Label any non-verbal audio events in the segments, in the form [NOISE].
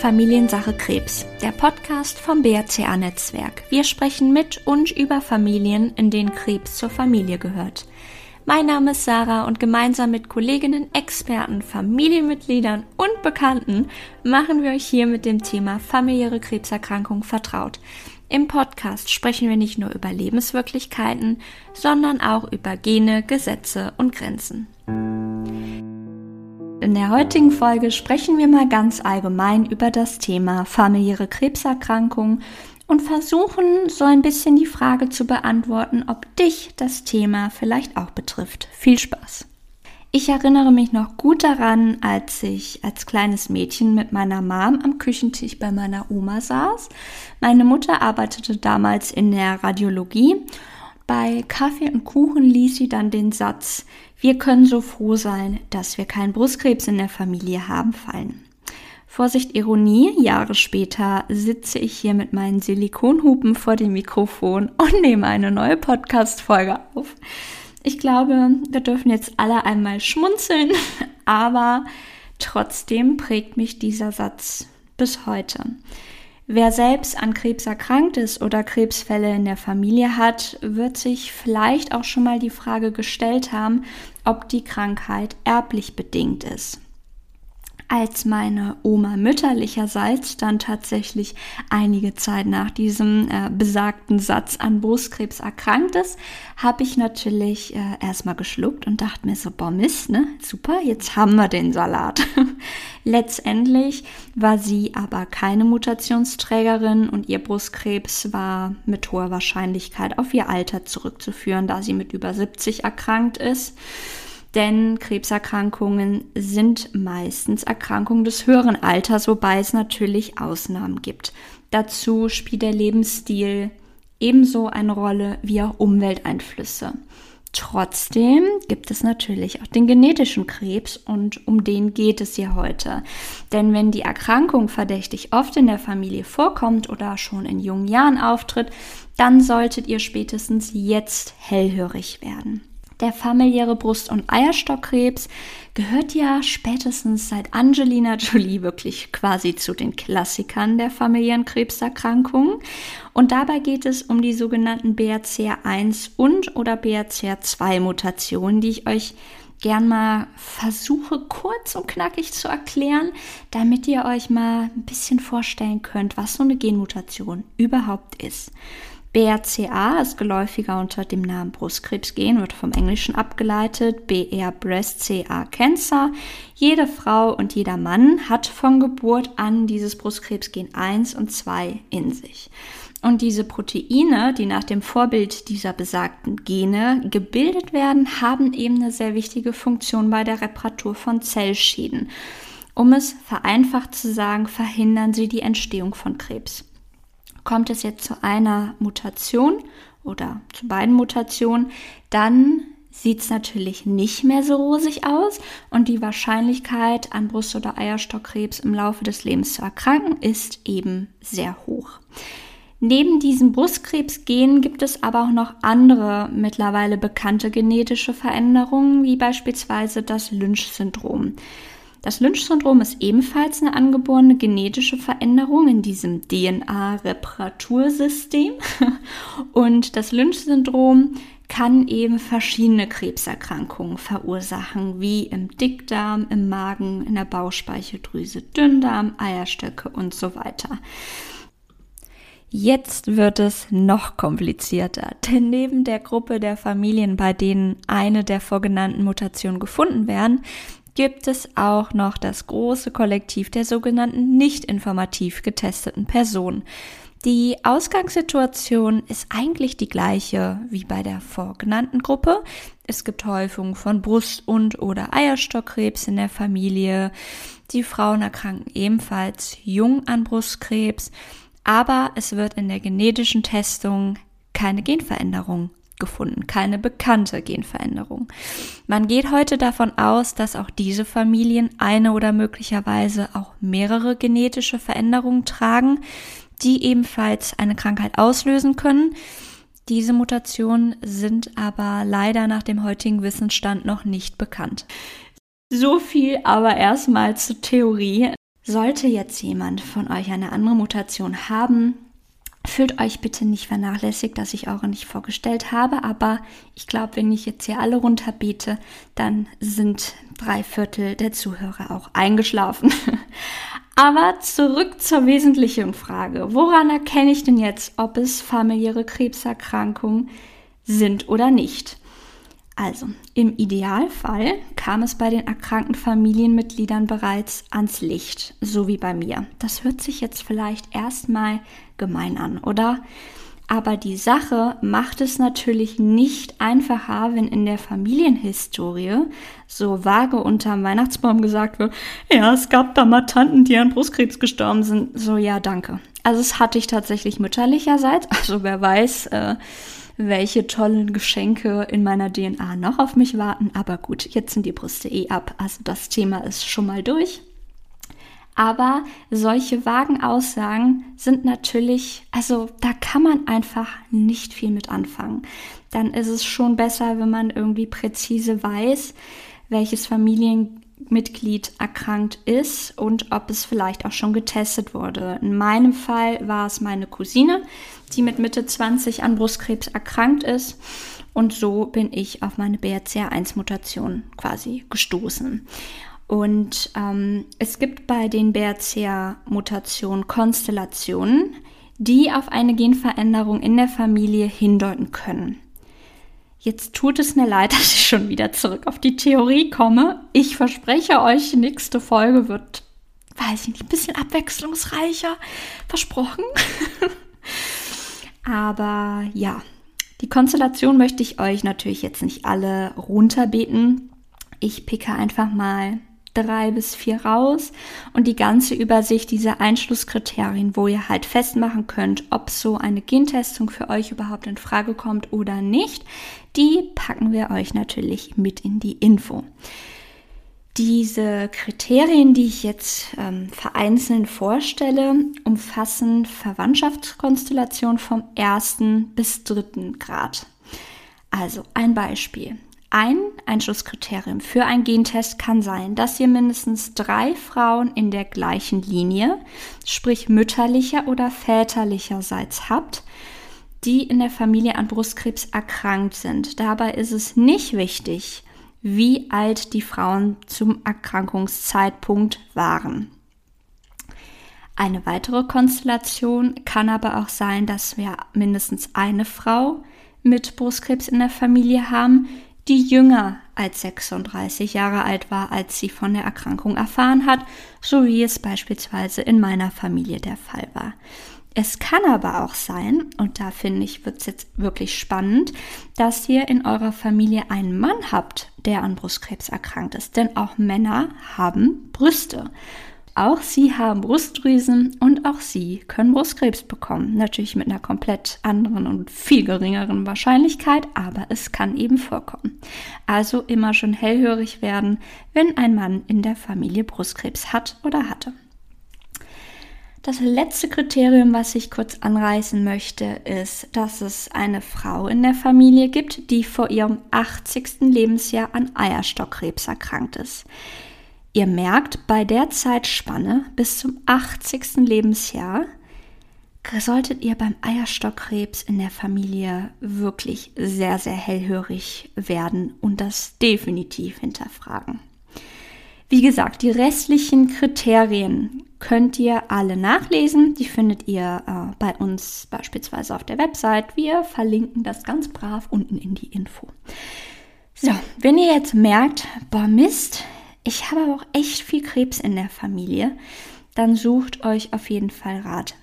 Familiensache Krebs, der Podcast vom BRCA-Netzwerk. Wir sprechen mit und über Familien, in denen Krebs zur Familie gehört. Mein Name ist Sarah und gemeinsam mit Kolleginnen, Experten, Familienmitgliedern und Bekannten machen wir euch hier mit dem Thema familiäre Krebserkrankung vertraut. Im Podcast sprechen wir nicht nur über Lebenswirklichkeiten, sondern auch über Gene, Gesetze und Grenzen. In der heutigen Folge sprechen wir mal ganz allgemein über das Thema familiäre Krebserkrankung und versuchen so ein bisschen die Frage zu beantworten, ob dich das Thema vielleicht auch betrifft. Viel Spaß! Ich erinnere mich noch gut daran, als ich als kleines Mädchen mit meiner Mom am Küchentisch bei meiner Oma saß. Meine Mutter arbeitete damals in der Radiologie. Bei Kaffee und Kuchen ließ sie dann den Satz, wir können so froh sein, dass wir keinen Brustkrebs in der Familie haben, fallen. Vorsicht Ironie, Jahre später sitze ich hier mit meinen Silikonhupen vor dem Mikrofon und nehme eine neue Podcast-Folge auf. Ich glaube, wir dürfen jetzt alle einmal schmunzeln, [LAUGHS] aber trotzdem prägt mich dieser Satz bis heute. Wer selbst an Krebs erkrankt ist oder Krebsfälle in der Familie hat, wird sich vielleicht auch schon mal die Frage gestellt haben, ob die Krankheit erblich bedingt ist als meine Oma mütterlicherseits dann tatsächlich einige Zeit nach diesem äh, besagten Satz an Brustkrebs erkrankt ist, habe ich natürlich äh, erstmal geschluckt und dachte mir so, boah Mist, ne? Super, jetzt haben wir den Salat. [LAUGHS] Letztendlich war sie aber keine Mutationsträgerin und ihr Brustkrebs war mit hoher Wahrscheinlichkeit auf ihr Alter zurückzuführen, da sie mit über 70 erkrankt ist denn Krebserkrankungen sind meistens Erkrankungen des höheren Alters, wobei es natürlich Ausnahmen gibt. Dazu spielt der Lebensstil ebenso eine Rolle wie auch Umwelteinflüsse. Trotzdem gibt es natürlich auch den genetischen Krebs und um den geht es hier heute. Denn wenn die Erkrankung verdächtig oft in der Familie vorkommt oder schon in jungen Jahren auftritt, dann solltet ihr spätestens jetzt hellhörig werden. Der familiäre Brust- und Eierstockkrebs gehört ja spätestens seit Angelina Jolie wirklich quasi zu den Klassikern der familiären Krebserkrankungen. Und dabei geht es um die sogenannten BRCA1 und oder BRCA2 Mutationen, die ich euch gern mal versuche kurz und knackig zu erklären, damit ihr euch mal ein bisschen vorstellen könnt, was so eine Genmutation überhaupt ist. BRCA ist geläufiger unter dem Namen Brustkrebsgen, wird vom Englischen abgeleitet. BR Breast CA Cancer. Jede Frau und jeder Mann hat von Geburt an dieses Brustkrebsgen 1 und 2 in sich. Und diese Proteine, die nach dem Vorbild dieser besagten Gene gebildet werden, haben eben eine sehr wichtige Funktion bei der Reparatur von Zellschäden. Um es vereinfacht zu sagen, verhindern sie die Entstehung von Krebs. Kommt es jetzt zu einer Mutation oder zu beiden Mutationen, dann sieht es natürlich nicht mehr so rosig aus und die Wahrscheinlichkeit, an Brust- oder Eierstockkrebs im Laufe des Lebens zu erkranken, ist eben sehr hoch. Neben diesem Brustkrebsgen gibt es aber auch noch andere mittlerweile bekannte genetische Veränderungen, wie beispielsweise das Lynch-Syndrom. Das Lynch-Syndrom ist ebenfalls eine angeborene genetische Veränderung in diesem DNA-Reparatursystem. [LAUGHS] Und das Lynch-Syndrom kann eben verschiedene Krebserkrankungen verursachen, wie im Dickdarm, im Magen, in der Bauchspeicheldrüse, Dünndarm, Eierstöcke und so weiter. Jetzt wird es noch komplizierter, denn neben der Gruppe der Familien, bei denen eine der vorgenannten Mutationen gefunden werden, gibt es auch noch das große Kollektiv der sogenannten nicht informativ getesteten Personen. Die Ausgangssituation ist eigentlich die gleiche wie bei der vorgenannten Gruppe. Es gibt Häufung von Brust- und oder Eierstockkrebs in der Familie. Die Frauen erkranken ebenfalls jung an Brustkrebs, aber es wird in der genetischen Testung keine Genveränderung gefunden, keine bekannte Genveränderung. Man geht heute davon aus, dass auch diese Familien eine oder möglicherweise auch mehrere genetische Veränderungen tragen, die ebenfalls eine Krankheit auslösen können. Diese Mutationen sind aber leider nach dem heutigen Wissensstand noch nicht bekannt. So viel aber erstmal zur Theorie. Sollte jetzt jemand von euch eine andere Mutation haben, Fühlt euch bitte nicht vernachlässigt, dass ich eure nicht vorgestellt habe, aber ich glaube, wenn ich jetzt hier alle runterbete, dann sind drei Viertel der Zuhörer auch eingeschlafen. [LAUGHS] aber zurück zur wesentlichen Frage. Woran erkenne ich denn jetzt, ob es familiäre Krebserkrankungen sind oder nicht? Also, im Idealfall kam es bei den erkrankten Familienmitgliedern bereits ans Licht, so wie bei mir. Das hört sich jetzt vielleicht erstmal gemein an, oder? Aber die Sache macht es natürlich nicht einfacher, wenn in der Familienhistorie so vage unterm Weihnachtsbaum gesagt wird, ja, es gab da mal Tanten, die an Brustkrebs gestorben sind. So, ja, danke. Also es hatte ich tatsächlich mütterlicherseits. Also wer weiß, äh, welche tollen Geschenke in meiner DNA noch auf mich warten. Aber gut, jetzt sind die Brüste eh ab. Also das Thema ist schon mal durch. Aber solche vagen Aussagen sind natürlich, also da kann man einfach nicht viel mit anfangen. Dann ist es schon besser, wenn man irgendwie präzise weiß, welches Familienmitglied erkrankt ist und ob es vielleicht auch schon getestet wurde. In meinem Fall war es meine Cousine, die mit Mitte 20 an Brustkrebs erkrankt ist. Und so bin ich auf meine BRCA1-Mutation quasi gestoßen. Und ähm, es gibt bei den BRCA-Mutationen Konstellationen, die auf eine Genveränderung in der Familie hindeuten können. Jetzt tut es mir leid, [LAUGHS] dass ich schon wieder zurück auf die Theorie komme. Ich verspreche euch, die nächste Folge wird, weiß ich nicht, ein bisschen abwechslungsreicher. Versprochen. [LAUGHS] Aber ja, die Konstellation möchte ich euch natürlich jetzt nicht alle runterbeten. Ich picke einfach mal drei bis vier raus und die ganze Übersicht dieser Einschlusskriterien, wo ihr halt festmachen könnt, ob so eine Gentestung für euch überhaupt in Frage kommt oder nicht, die packen wir euch natürlich mit in die Info. Diese Kriterien, die ich jetzt ähm, vereinzelt vorstelle, umfassen Verwandtschaftskonstellationen vom ersten bis dritten Grad. Also ein Beispiel. Ein Einschlusskriterium für einen Gentest kann sein, dass ihr mindestens drei Frauen in der gleichen Linie, sprich mütterlicher oder väterlicherseits habt, die in der Familie an Brustkrebs erkrankt sind. Dabei ist es nicht wichtig, wie alt die Frauen zum Erkrankungszeitpunkt waren. Eine weitere Konstellation kann aber auch sein, dass wir mindestens eine Frau mit Brustkrebs in der Familie haben, die jünger als 36 Jahre alt war, als sie von der Erkrankung erfahren hat, so wie es beispielsweise in meiner Familie der Fall war. Es kann aber auch sein, und da finde ich, wird es jetzt wirklich spannend, dass ihr in eurer Familie einen Mann habt, der an Brustkrebs erkrankt ist. Denn auch Männer haben Brüste. Auch sie haben Brustdrüsen und auch sie können Brustkrebs bekommen. Natürlich mit einer komplett anderen und viel geringeren Wahrscheinlichkeit, aber es kann eben vorkommen. Also immer schon hellhörig werden, wenn ein Mann in der Familie Brustkrebs hat oder hatte. Das letzte Kriterium, was ich kurz anreißen möchte, ist, dass es eine Frau in der Familie gibt, die vor ihrem 80. Lebensjahr an Eierstockkrebs erkrankt ist. Ihr merkt, bei der Zeitspanne bis zum 80. Lebensjahr solltet ihr beim Eierstockkrebs in der Familie wirklich sehr, sehr hellhörig werden und das definitiv hinterfragen. Wie gesagt, die restlichen Kriterien könnt ihr alle nachlesen. Die findet ihr äh, bei uns beispielsweise auf der Website. Wir verlinken das ganz brav unten in die Info. So, wenn ihr jetzt merkt, boah Mist, ich habe aber auch echt viel Krebs in der Familie, dann sucht euch auf jeden Fall Rat.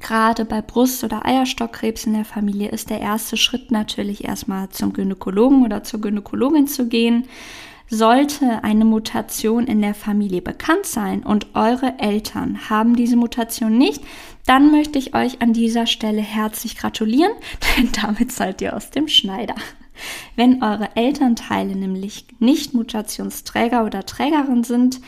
Gerade bei Brust- oder Eierstockkrebs in der Familie ist der erste Schritt natürlich erstmal zum Gynäkologen oder zur Gynäkologin zu gehen. Sollte eine Mutation in der Familie bekannt sein und eure Eltern haben diese Mutation nicht, dann möchte ich euch an dieser Stelle herzlich gratulieren, [LAUGHS] denn damit seid ihr aus dem Schneider. Wenn eure Elternteile nämlich nicht Mutationsträger oder Trägerin sind,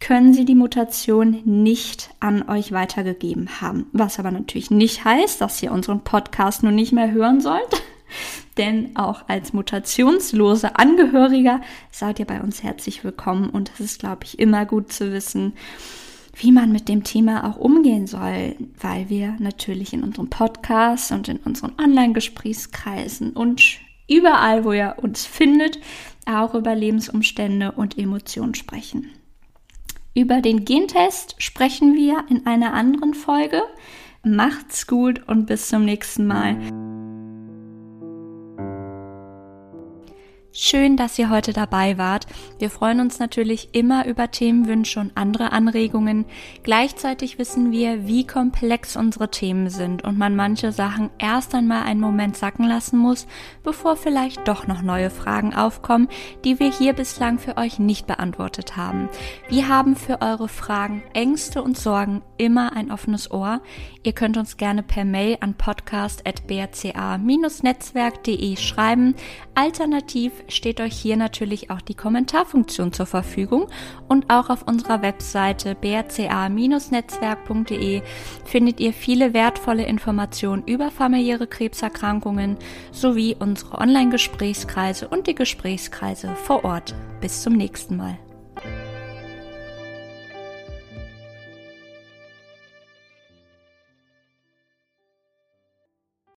können sie die Mutation nicht an euch weitergegeben haben. Was aber natürlich nicht heißt, dass ihr unseren Podcast nun nicht mehr hören sollt. [LAUGHS] Denn auch als mutationslose Angehöriger seid ihr bei uns herzlich willkommen und das ist, glaube ich, immer gut zu wissen wie man mit dem Thema auch umgehen soll, weil wir natürlich in unserem Podcast und in unseren Online-Gesprächskreisen und überall, wo ihr uns findet, auch über Lebensumstände und Emotionen sprechen. Über den Gentest sprechen wir in einer anderen Folge. Macht's gut und bis zum nächsten Mal. Schön, dass ihr heute dabei wart. Wir freuen uns natürlich immer über Themenwünsche und andere Anregungen. Gleichzeitig wissen wir, wie komplex unsere Themen sind und man manche Sachen erst einmal einen Moment sacken lassen muss, bevor vielleicht doch noch neue Fragen aufkommen, die wir hier bislang für euch nicht beantwortet haben. Wir haben für eure Fragen, Ängste und Sorgen immer ein offenes Ohr. Ihr könnt uns gerne per Mail an podcast.brca-netzwerk.de schreiben. Alternativ steht euch hier natürlich auch die Kommentarfunktion zur Verfügung und auch auf unserer Webseite brca-netzwerk.de findet ihr viele wertvolle Informationen über familiäre Krebserkrankungen sowie unsere Online-Gesprächskreise und die Gesprächskreise vor Ort. Bis zum nächsten Mal.